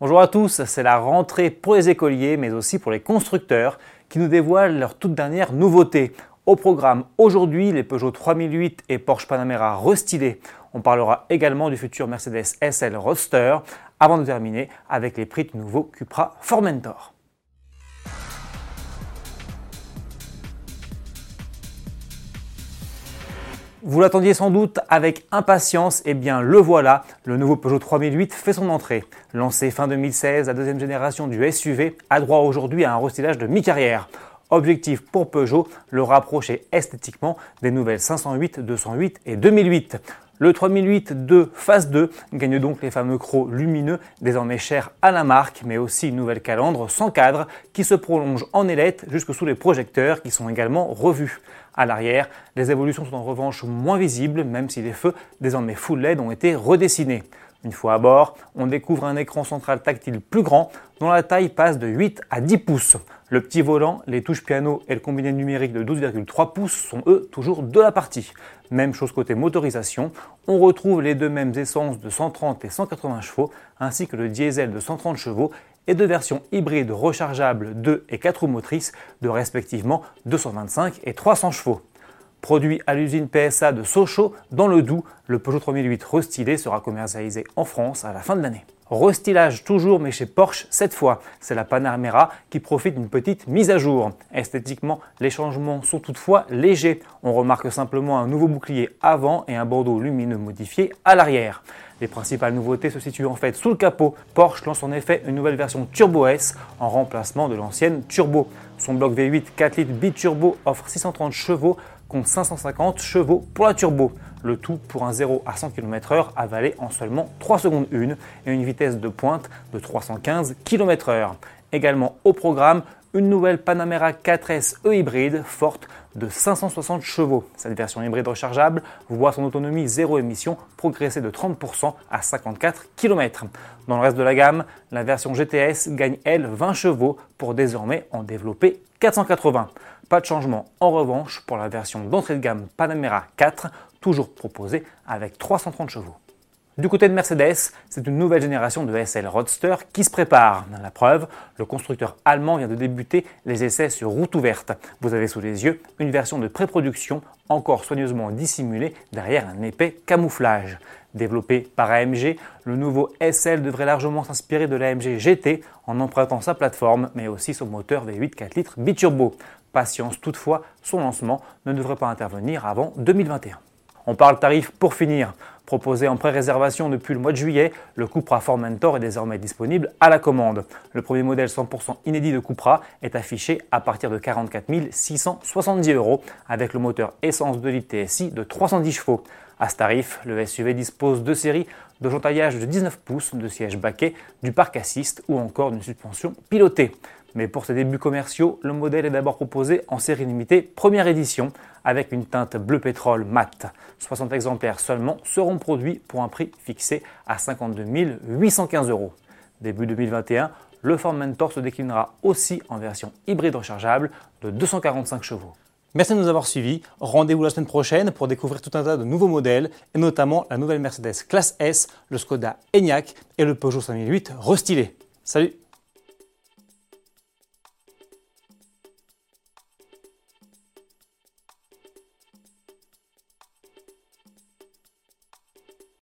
Bonjour à tous, c'est la rentrée pour les écoliers mais aussi pour les constructeurs qui nous dévoilent leur toute dernière nouveauté. Au programme aujourd'hui, les Peugeot 3008 et Porsche Panamera restylés. On parlera également du futur Mercedes SL Roadster avant de terminer avec les prix du nouveau Cupra Formentor. Vous l'attendiez sans doute avec impatience, et eh bien le voilà, le nouveau Peugeot 3008 fait son entrée. Lancé fin 2016, la deuxième génération du SUV a droit aujourd'hui à un restylage de mi-carrière. Objectif pour Peugeot, le rapprocher esthétiquement des nouvelles 508, 208 et 2008. Le 3008 de phase 2 gagne donc les fameux crocs lumineux, désormais chers à la marque, mais aussi une nouvelle calandre sans cadre qui se prolonge en ailette jusque sous les projecteurs qui sont également revus. À l'arrière, les évolutions sont en revanche moins visibles, même si les feux, désormais full LED, ont été redessinés. Une fois à bord, on découvre un écran central tactile plus grand, dont la taille passe de 8 à 10 pouces. Le petit volant, les touches piano et le combiné numérique de 12,3 pouces sont eux toujours de la partie. Même chose côté motorisation, on retrouve les deux mêmes essences de 130 et 180 chevaux, ainsi que le diesel de 130 chevaux et deux versions hybrides rechargeables 2 et 4 roues motrices de respectivement 225 et 300 chevaux. Produit à l'usine PSA de Sochaux, dans le Doubs, le Peugeot 3008 restylé sera commercialisé en France à la fin de l'année. Restylage toujours, mais chez Porsche cette fois. C'est la Panamera qui profite d'une petite mise à jour. Esthétiquement, les changements sont toutefois légers. On remarque simplement un nouveau bouclier avant et un bandeau lumineux modifié à l'arrière. Les principales nouveautés se situent en fait sous le capot. Porsche lance en effet une nouvelle version Turbo S en remplacement de l'ancienne Turbo. Son bloc V8 4 litres biturbo offre 630 chevaux contre 550 chevaux pour la turbo. Le tout pour un 0 à 100 km/h avalé en seulement 3 secondes 1 et une vitesse de pointe de 315 km/h. Également au programme, une nouvelle Panamera 4S E hybride forte de 560 chevaux. Cette version hybride rechargeable voit son autonomie zéro émission progresser de 30% à 54 km. Dans le reste de la gamme, la version GTS gagne elle 20 chevaux pour désormais en développer 480. Pas de changement en revanche pour la version d'entrée de gamme Panamera 4, toujours proposée avec 330 chevaux. Du côté de Mercedes, c'est une nouvelle génération de SL Roadster qui se prépare. La preuve, le constructeur allemand vient de débuter les essais sur route ouverte. Vous avez sous les yeux une version de pré-production encore soigneusement dissimulée derrière un épais camouflage. Développé par AMG, le nouveau SL devrait largement s'inspirer de l'AMG GT en empruntant sa plateforme, mais aussi son moteur V8 4 litres biturbo. Patience toutefois, son lancement ne devrait pas intervenir avant 2021. On parle tarif pour finir. Proposé en pré-réservation depuis le mois de juillet, le Cupra Formentor est désormais disponible à la commande. Le premier modèle 100% inédit de Cupra est affiché à partir de 44 670 euros avec le moteur essence de litre TSI de 310 chevaux. À ce tarif, le SUV dispose de séries de jontaillage de 19 pouces, de sièges baquets, du parc assist ou encore d'une suspension pilotée. Mais pour ses débuts commerciaux, le modèle est d'abord proposé en série limitée première édition avec une teinte bleu pétrole mat. 60 exemplaires seulement seront produits pour un prix fixé à 52 815 euros. Début 2021, le Formentor se déclinera aussi en version hybride rechargeable de 245 chevaux. Merci de nous avoir suivis. Rendez-vous la semaine prochaine pour découvrir tout un tas de nouveaux modèles et notamment la nouvelle Mercedes Classe S, le Skoda Enyaq et le Peugeot 5008 restylé. Salut